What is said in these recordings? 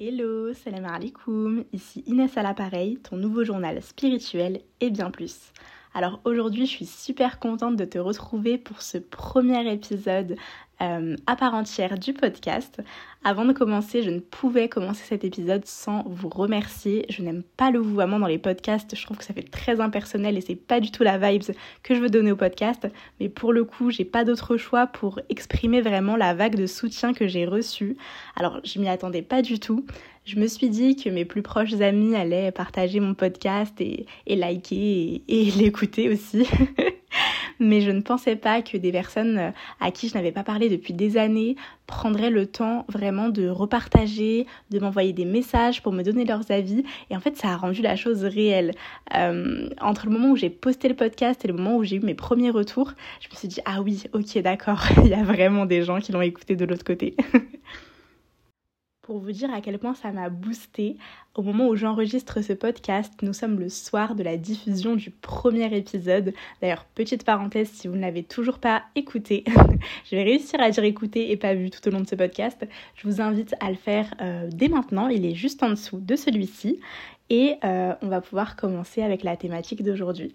Hello, salam alaikum, ici Inès à l'appareil, ton nouveau journal spirituel et bien plus. Alors aujourd'hui je suis super contente de te retrouver pour ce premier épisode euh, à part entière du podcast. Avant de commencer, je ne pouvais commencer cet épisode sans vous remercier. Je n'aime pas le vouvoiement dans les podcasts, je trouve que ça fait très impersonnel et c'est pas du tout la vibes que je veux donner au podcast. Mais pour le coup, j'ai pas d'autre choix pour exprimer vraiment la vague de soutien que j'ai reçue. Alors, je m'y attendais pas du tout. Je me suis dit que mes plus proches amis allaient partager mon podcast et, liker et l'écouter aussi. mais je ne pensais pas que des personnes euh, à qui je n'avais pas parlé depuis des années prendraient le temps vraiment de repartager, de m'envoyer des messages pour me donner leurs avis. Et en fait, ça a rendu la chose réelle. Euh, entre le moment où j'ai posté le podcast et le moment où j'ai eu mes premiers retours, je me suis dit, ah oui, ok, d'accord, il y a vraiment des gens qui l'ont écouté de l'autre côté. Pour vous dire à quel point ça m'a boosté. Au moment où j'enregistre ce podcast, nous sommes le soir de la diffusion du premier épisode. D'ailleurs, petite parenthèse, si vous ne l'avez toujours pas écouté, je vais réussir à dire écouter et pas vu tout au long de ce podcast. Je vous invite à le faire euh, dès maintenant, il est juste en dessous de celui-ci. Et euh, on va pouvoir commencer avec la thématique d'aujourd'hui.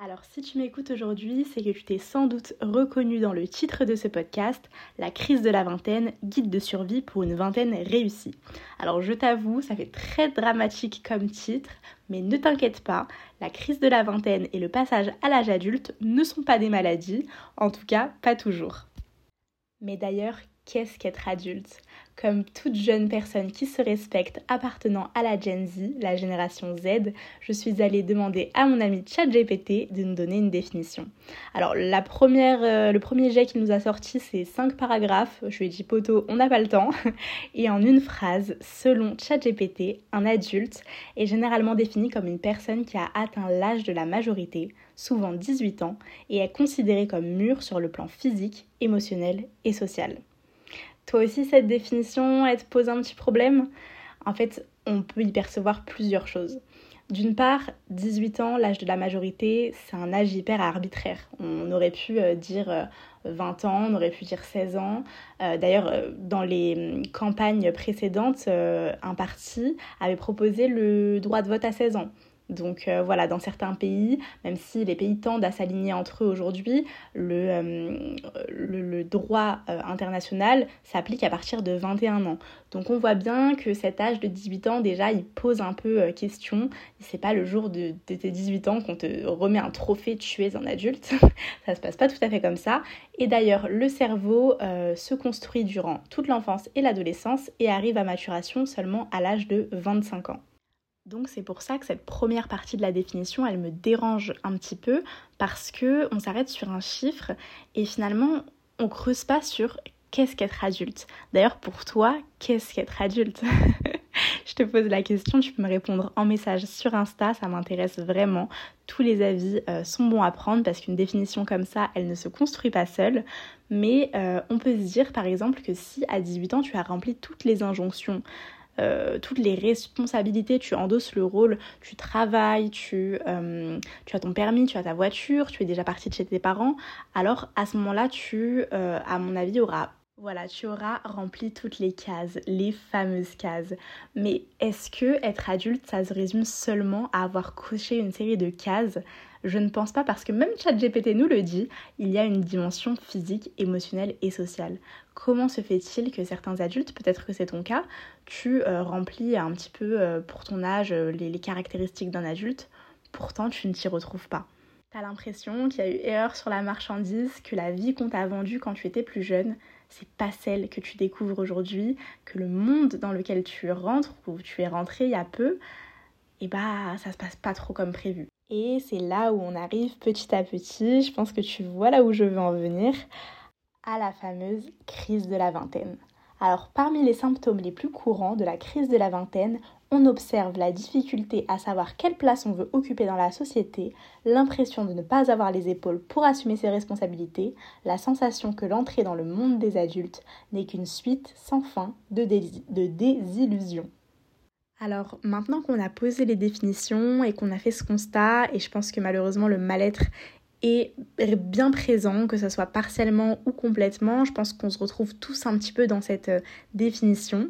Alors si tu m'écoutes aujourd'hui, c'est que tu t'es sans doute reconnu dans le titre de ce podcast, La crise de la vingtaine, guide de survie pour une vingtaine réussie. Alors je t'avoue, ça fait très dramatique comme titre, mais ne t'inquiète pas, la crise de la vingtaine et le passage à l'âge adulte ne sont pas des maladies, en tout cas pas toujours. Mais d'ailleurs, qu'est-ce qu'être adulte? Comme toute jeune personne qui se respecte appartenant à la Gen Z, la génération Z, je suis allée demander à mon ami ChatGPT de nous donner une définition. Alors euh, le premier jet qu'il nous a sorti, c'est 5 paragraphes. Je lui ai dit poteau, on n'a pas le temps. Et en une phrase, selon ChatGPT, un adulte est généralement défini comme une personne qui a atteint l'âge de la majorité, souvent 18 ans, et est considéré comme mûr sur le plan physique, émotionnel et social. Toi aussi, cette définition, elle te pose un petit problème? En fait, on peut y percevoir plusieurs choses. D'une part, 18 ans, l'âge de la majorité, c'est un âge hyper arbitraire. On aurait pu euh, dire 20 euh, ans, on aurait pu dire 16 ans. Euh, d'ailleurs, dans les hum, campagnes précédentes, un parti avait proposé le droit de vote à 16 ans. Donc euh, voilà, dans certains pays, même si les pays tendent à s'aligner entre eux aujourd'hui, le, euh, le, droit euh, international s'applique à partir de 21 ans. Donc on voit bien que cet âge de 18 ans, déjà, il pose un peu question. C'est pas le jour de, de, tes 18 ans qu'on te remet un trophée tu es un adulte. ça se passe pas tout à fait comme ça. Et d'ailleurs, le cerveau se construit durant toute l'enfance et l'adolescence et arrive à maturation seulement à l'âge de 25 ans. Donc c'est pour ça que cette première partie de la définition, elle me dérange un petit peu parce que on s'arrête sur un chiffre et finalement on creuse pas sur qu'est-ce qu'être adulte. D'ailleurs pour toi, qu'est-ce qu'être adulte? Je te pose la question, tu peux me répondre en message sur Insta, ça m'intéresse vraiment. Tous les avis euh, sont bons à prendre parce qu'une définition comme ça, elle ne se construit pas seule. Mais euh, on peut se dire par exemple que si à 18 ans tu as rempli toutes les injonctions euh, toutes les responsabilités, tu endosses le rôle, tu travailles, tu, euh, tu as ton permis, tu as ta voiture, tu es déjà parti de chez tes parents, alors à ce moment-là, tu, euh, à mon avis, auras voilà, tu auras rempli toutes les cases, les fameuses cases. Mais est-ce que être adulte, ça se résume seulement à avoir coché une série de cases Je ne pense pas parce que même ChatGPT nous le dit, il y a une dimension physique, émotionnelle et sociale. Comment se fait-il que certains adultes, peut-être que c'est ton cas, tu euh, remplis un petit peu euh, pour ton âge euh, les, caractéristiques d'un adulte, pourtant tu ne t'y retrouves pas T'as l'impression qu'il y a eu erreur sur la marchandise, que la vie qu'on t'a vendue quand tu étais plus jeune, c'est pas celle que tu découvres aujourd'hui, que le monde dans lequel tu rentres ou tu es rentré il y a peu, et eh bah ça se passe pas trop comme prévu. Et c'est là où on arrive petit à petit, je pense que tu vois là où je veux en venir, à la fameuse crise de la vingtaine. Alors parmi les symptômes les plus courants de la crise de la vingtaine, on observe la difficulté à savoir quelle place on veut occuper dans la société, l'impression de ne pas avoir les épaules pour assumer ses responsabilités, la sensation que l'entrée dans le monde des adultes n'est qu'une suite sans fin de, désillusions. Alors maintenant qu'on a posé les définitions et qu'on a fait ce constat, et je pense que malheureusement le mal-être est bien présent, que ce soit partiellement ou complètement. Je pense qu'on se retrouve tous un petit peu dans cette euh, définition.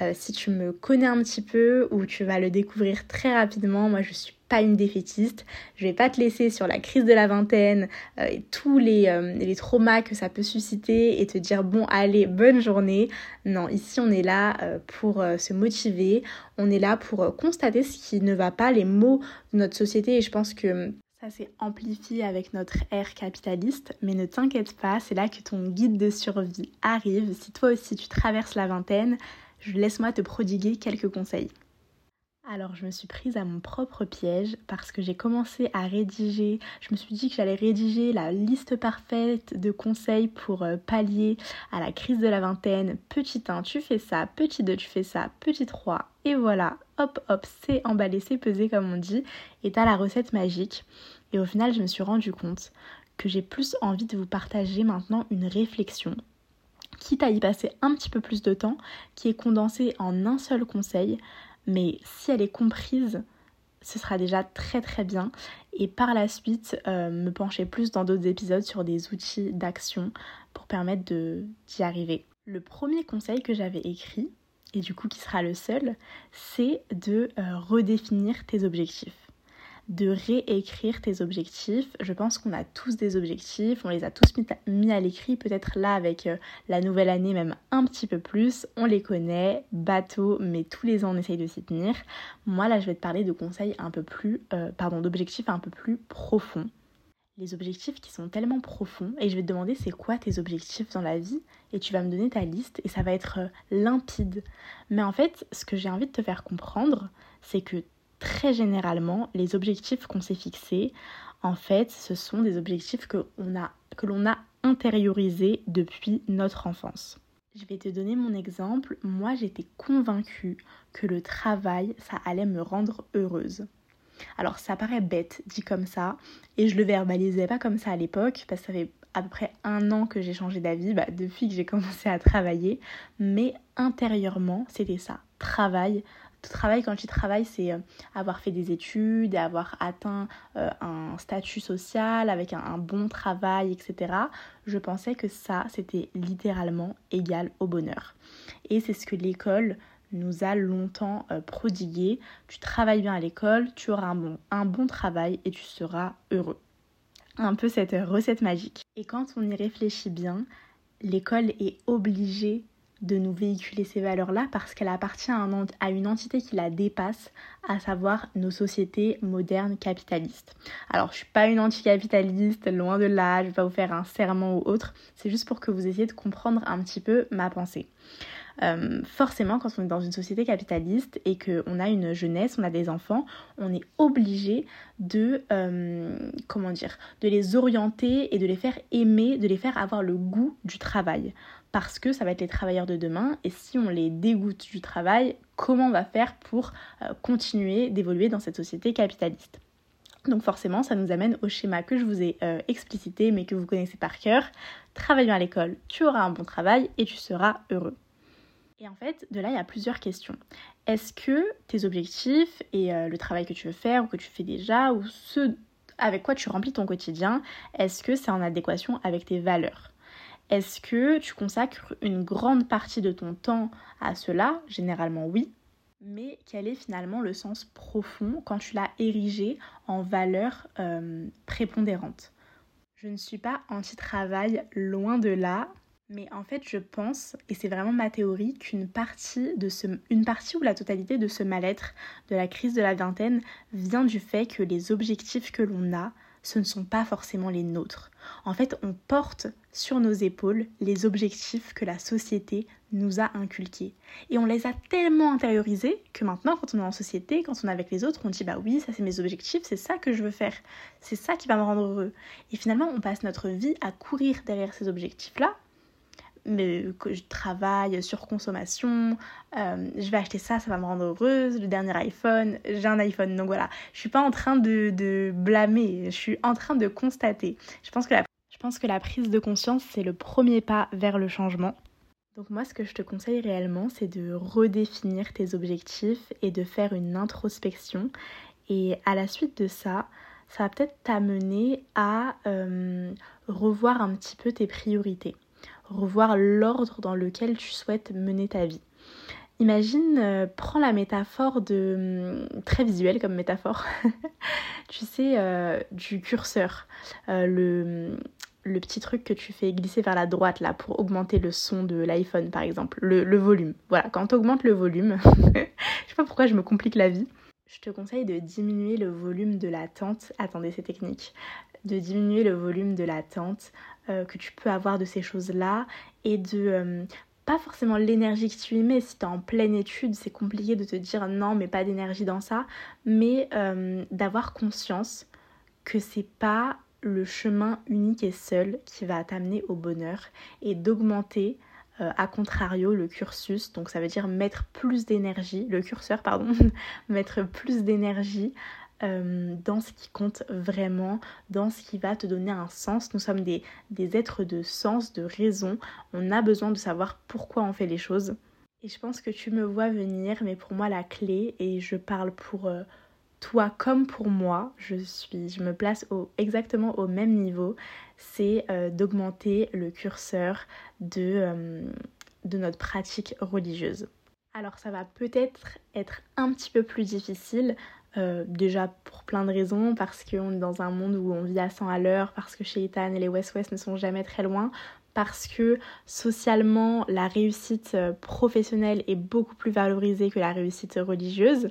Euh, si tu me connais un petit peu ou tu vas le découvrir très rapidement, moi je suis pas une défaitiste. Je vais pas te laisser sur la crise de la vingtaine euh, et tous les, euh, les, traumas que ça peut susciter et te dire bon allez bonne journée. Non, ici on est là pour se motiver, on est là pour constater ce qui ne va pas, les maux de notre société et je pense que ça s'est amplifié avec notre ère capitaliste, mais ne t'inquiète pas, c'est là que ton guide de survie arrive. Si toi aussi tu traverses la vingtaine, laisse-moi te prodiguer quelques conseils. Alors je me suis prise à mon propre piège parce que j'ai commencé à rédiger, je me suis dit que j'allais rédiger la liste parfaite de conseils pour euh, pallier à la crise de la vingtaine. Petit 1, tu fais ça, petit 2, tu fais ça, petit 3, et voilà, hop hop, c'est emballé, c'est pesé comme on dit, et t'as la recette magique. Et au final, je me suis rendu compte que j'ai plus envie de vous partager maintenant une réflexion quitte à y passer un petit peu plus de temps, qui est condensée en un seul conseil, mais si elle est comprise, ce sera déjà très très bien. Et par la suite, euh, me pencher plus dans d'autres épisodes sur des outils d'action pour permettre d'y arriver. Le premier conseil que j'avais écrit, et du coup qui sera le seul, c'est de euh, redéfinir tes objectifs de réécrire tes objectifs. Je pense qu'on a tous des objectifs, on les a tous mis à l'écrit, peut-être là avec euh, la nouvelle année même un petit peu plus. On les connaît, bateau, mais tous les ans on essaye de s'y tenir. Moi là je vais te parler de conseils un peu plus, euh, pardon, d'objectifs un peu plus profonds. Les objectifs qui sont tellement profonds et je vais te demander c'est quoi tes objectifs dans la vie? Et tu vas me donner ta liste et ça va être euh, limpide. Mais en fait ce que j'ai envie de te faire comprendre c'est que très généralement, les objectifs qu'on s'est fixés, en fait, ce sont des objectifs que, l'on a intériorisés depuis notre enfance. Je vais te donner mon exemple. Moi, j'étais convaincue que le travail, ça allait me rendre heureuse. Alors, ça paraît bête dit comme ça, et je le verbalisais pas comme ça à l'époque, parce que ça fait à un an que j'ai changé d'avis, bah, depuis que j'ai commencé à travailler, mais intérieurement, c'était ça. Travail, travail, quand je dis travail, c'est euh, avoir fait des études, avoir atteint euh, un statut social avec un, bon travail, etc. Je pensais que ça, c'était littéralement égal au bonheur. Et c'est ce que l'école nous a longtemps euh, prodigué. Tu travailles bien à l'école, tu auras un bon, un bon travail et tu seras heureux. Un peu cette recette magique. Et quand on y réfléchit bien, l'école est obligée de nous véhiculer ces valeurs-là parce qu'elle appartient à, une entité qui la dépasse, à savoir nos sociétés modernes capitalistes. Alors, je suis pas une anticapitaliste, loin de là, je vais pas vous faire un serment ou autre, c'est juste pour que vous essayiez de comprendre un petit peu ma pensée. Euh, forcément, quand on est dans une société capitaliste et qu'on a une jeunesse, on a des enfants, on est obligé de, euh, comment dire, de les orienter et de les faire aimer, de les faire avoir le goût du travail parce que ça va être les travailleurs de demain et si on les dégoûte du travail, comment on va faire pour euh, continuer d'évoluer dans cette société capitaliste? Donc forcément, ça nous amène au schéma que je vous ai euh, explicité mais que vous connaissez par cœur. Travaillant à l'école, tu auras un bon travail et tu seras heureux. Et en fait, de là, il y a plusieurs questions. Est-ce que tes objectifs et euh, le travail que tu veux faire ou que tu fais déjà ou ce avec quoi tu remplis ton quotidien, est-ce que c'est en adéquation avec tes valeurs? Est-ce que tu consacres une grande partie de ton temps à cela? Généralement oui. Mais quel est finalement le sens profond quand tu l'as érigé en valeur euh, prépondérante? Je ne suis pas anti-travail, loin de là. Mais en fait, je pense, et c'est vraiment ma théorie, qu'une partie ou la totalité de ce mal-être, de la crise de la vingtaine, vient du fait que les objectifs que l'on a ce ne sont pas forcément les nôtres. En fait, on porte sur nos épaules les objectifs que la société nous a inculqués. Et on les a tellement intériorisés que maintenant, quand on est en société, quand on est avec les autres, on dit bah oui, ça c'est mes objectifs, c'est ça que je veux faire, c'est ça qui va me rendre heureux. Et finalement, on passe notre vie à courir derrière ces objectifs-là mais que je travaille sur consommation, euh, je vais acheter ça, ça va me rendre heureuse, le dernier iPhone, j'ai un iPhone. Donc voilà, je suis pas en train de, blâmer, je suis en train de constater. Je pense que la, je pense que la prise de conscience, c'est le premier pas vers le changement. Donc moi, ce que je te conseille réellement, c'est de redéfinir tes objectifs et de faire une introspection. Et à la suite de ça, ça va peut-être t'amener à euh, revoir un petit peu tes priorités revoir l'ordre dans lequel tu souhaites mener ta vie. Imagine, euh, prends la métaphore de... Hum, très visuelle comme métaphore, tu sais, euh, du curseur, euh, le, le petit truc que tu fais glisser vers la droite là pour augmenter le son de l'iPhone par exemple, le, le volume. Voilà, quand tu augmentes le volume, je sais pas pourquoi je me complique la vie, je te conseille de diminuer le volume de la tente. Attendez, c'est technique. De diminuer le volume de la tente que tu peux avoir de ces choses-là et de pas forcément l'énergie que tu y mets. Si tu es en pleine étude, c'est compliqué de te dire non, mais pas d'énergie dans ça. Mais euh, d'avoir conscience que c'est pas le chemin unique et seul qui va t'amener au bonheur et d'augmenter euh, à contrario le cursus, donc ça veut dire mettre plus d'énergie, le curseur pardon, mettre plus d'énergie euh, dans ce qui compte vraiment, dans ce qui va te donner un sens. Nous sommes des, êtres de sens, de raison. On a besoin de savoir pourquoi on fait les choses. Et je pense que tu me vois venir, mais pour moi la clé, et je parle pour euh, toi comme pour moi, je suis, je me place exactement au même niveau, c'est euh, d'augmenter le curseur de notre pratique religieuse. Alors ça va peut-être être un petit peu plus difficile euh, déjà pour plein de raisons, parce qu'on est dans un monde où on vit à 100 à l'heure, parce que chez Ethan et les West-West ne sont jamais très loin, parce que socialement la réussite euh, professionnelle est beaucoup plus valorisée que la réussite religieuse.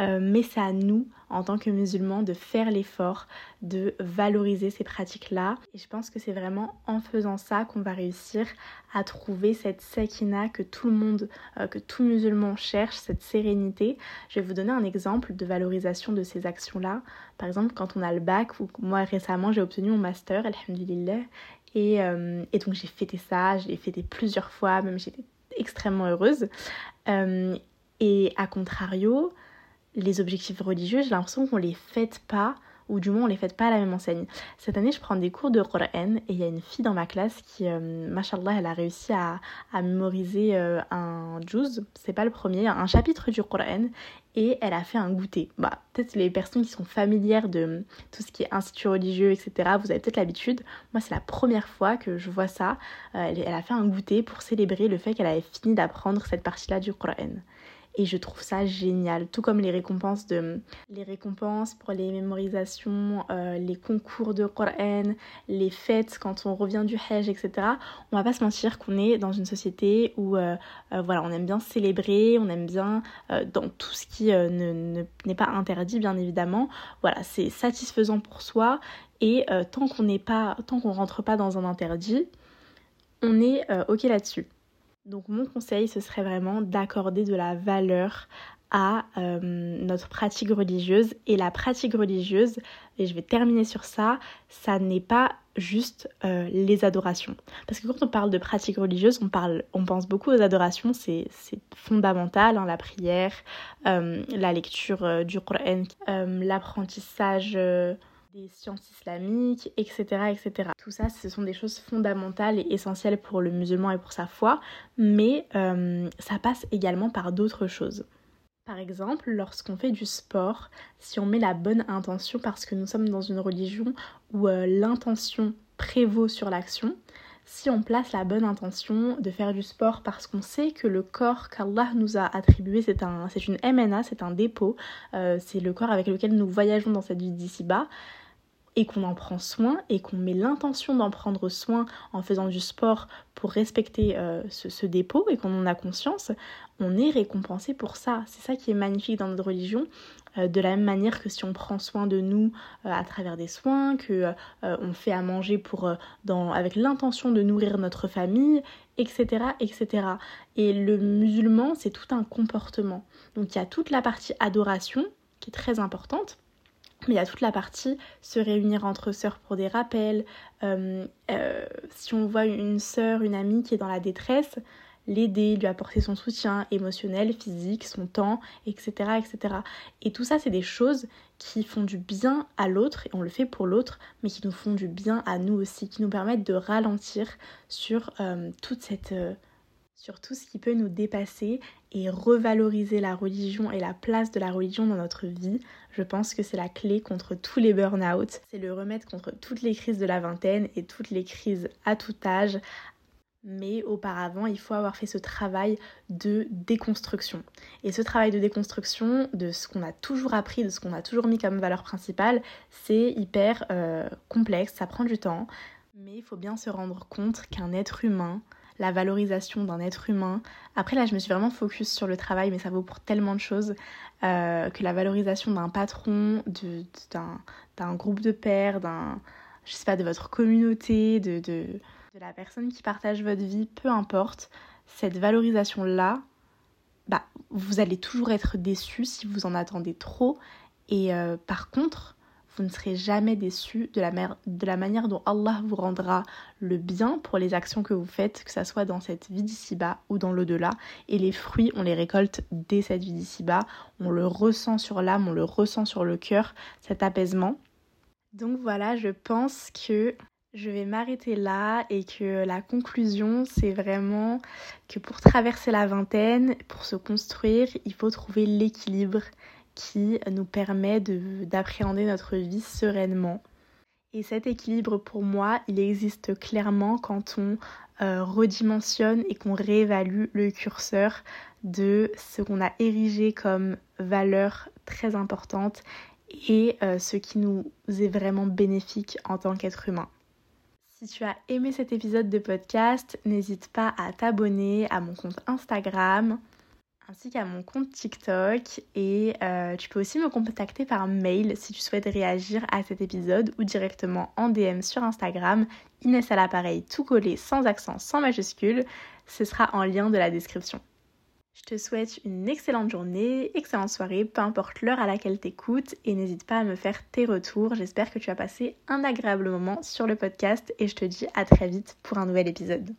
Euh, mais c'est à nous, en tant que musulmans, de faire l'effort de valoriser ces pratiques-là. Et je pense que c'est vraiment en faisant ça qu'on va réussir à trouver cette sakina que tout le monde, euh, que tout musulman cherche, cette sérénité. Je vais vous donner un exemple de valorisation de ces actions-là. Par exemple, quand on a le bac, ou moi récemment j'ai obtenu mon master, alhamdulillah, et, euh, et donc j'ai fêté ça, j'ai fêté plusieurs fois, même j'étais extrêmement heureuse. et à contrario, les objectifs religieux, j'ai l'impression qu'on les fête pas ou du moins on les fête pas à la même enseigne. Cette année, je prends des cours de Qur'an et il y a une fille dans ma classe qui, euh, elle a réussi à, mémoriser euh, un juz, c'est pas le premier, un chapitre du Qur'an et elle a fait un goûter. Bah, peut-être les personnes qui sont familières de tout ce qui est institut religieux, etc., vous avez peut-être l'habitude. Moi, c'est la première fois que je vois ça. Euh, elle, elle, a fait un goûter pour célébrer le fait qu'elle avait fini d'apprendre cette partie-là du Qur'an et je trouve ça génial. Tout comme les récompenses de les récompenses pour les mémorisations, euh, les concours de Coran, les fêtes quand on revient du Hajj, etc. On va pas se mentir qu'on est dans une société où euh, euh, voilà, on aime bien célébrer, on aime bien dans tout ce qui ne, n'est pas interdit bien évidemment. Voilà, c'est satisfaisant pour soi et tant qu'on n'est pas, tant qu'on rentre pas dans un interdit, on est ok là-dessus. Donc mon conseil, ce serait vraiment d'accorder de la valeur à euh, notre pratique religieuse. Et la pratique religieuse, et je vais terminer sur ça, ça n'est pas juste euh, les adorations. Parce que quand on parle de pratique religieuse, on, parle, on pense beaucoup aux adorations, c'est fondamental, hein, la prière, euh, la lecture du Coran, l'apprentissage sciences islamiques, etc., etc. Tout ça, ce sont des choses fondamentales et essentielles pour le musulman et pour sa foi, mais euh, ça passe également par d'autres choses. Par exemple, lorsqu'on fait du sport, si on met la bonne intention, parce que nous sommes dans une religion où euh, l'intention prévaut sur l'action, si on place la bonne intention de faire du sport parce qu'on sait que le corps qu'Allah nous a attribué, c'est un, une MNA, c'est un dépôt, euh, c'est le corps avec lequel nous voyageons dans cette vie d'ici-bas, et qu'on en prend soin et qu'on met l'intention d'en prendre soin en faisant du sport pour respecter euh, ce, dépôt et qu'on en a conscience, on est récompensé pour ça. C'est ça qui est magnifique dans notre religion. Euh, de la même manière que si on prend soin de nous euh, à travers des soins, que on fait à manger pour dans, avec l'intention de nourrir notre famille, etc., etc. Et le musulman, c'est tout un comportement. Donc il y a toute la partie adoration qui est très importante mais il y a toute la partie se réunir entre sœurs pour des rappels. Euh, euh, si on voit une sœur, une amie qui est dans la détresse, l'aider, lui apporter son soutien émotionnel, physique, son temps, etc. etc. Et tout ça, c'est des choses qui font du bien à l'autre, et on le fait pour l'autre, mais qui nous font du bien à nous aussi, qui nous permettent de ralentir sur euh, toute cette sur tout ce qui peut nous dépasser et revaloriser la religion et la place de la religion dans notre vie. Je pense que c'est la clé contre tous les burn-out. C'est le remède contre toutes les crises de la vingtaine et toutes les crises à tout âge. Mais auparavant, il faut avoir fait ce travail de déconstruction. Et ce travail de déconstruction de ce qu'on a toujours appris, de ce qu'on a toujours mis comme valeur principale, c'est hyper euh, complexe, ça prend du temps. Mais il faut bien se rendre compte qu'un être humain, la valorisation d'un être humain. Après là, je me suis vraiment focus sur le travail, mais ça vaut pour tellement de choses. Euh, que la valorisation d'un patron, d'un groupe de pairs, d'un, je sais pas, de votre communauté, de, la personne qui partage votre vie, peu importe, cette valorisation-là, bah, vous allez toujours être déçu si vous en attendez trop. Et euh, par contre, vous ne serez jamais déçu de la, de la manière dont Allah vous rendra le bien pour les actions que vous faites, que ce soit dans cette vie d'ici-bas ou dans l'au-delà. Et les fruits, on les récolte dès cette vie d'ici-bas. On le ressent sur l'âme, on le ressent sur le cœur, cet apaisement. Donc voilà, je pense que je vais m'arrêter là et que la conclusion, c'est vraiment que pour traverser la vingtaine, pour se construire, il faut trouver l'équilibre qui nous permet d'appréhender notre vie sereinement. Et cet équilibre, pour moi, il existe clairement quand on euh, redimensionne et qu'on réévalue le curseur de ce qu'on a érigé comme valeur très importante et euh, ce qui nous est vraiment bénéfique en tant qu'être humain. Si tu as aimé cet épisode de podcast, n'hésite pas à t'abonner à mon compte Instagram, ainsi qu'à mon compte TikTok. Et euh, tu peux aussi me contacter par mail si tu souhaites réagir à cet épisode ou directement en DM sur Instagram. Inès à l'appareil, tout collé, sans accent, sans majuscule. Ce sera en lien de la description. Je te souhaite une excellente journée, excellente soirée, peu importe l'heure à laquelle t'écoutes et n'hésite pas à me faire tes retours. J'espère que tu as passé un agréable moment sur le podcast et je te dis à très vite pour un nouvel épisode.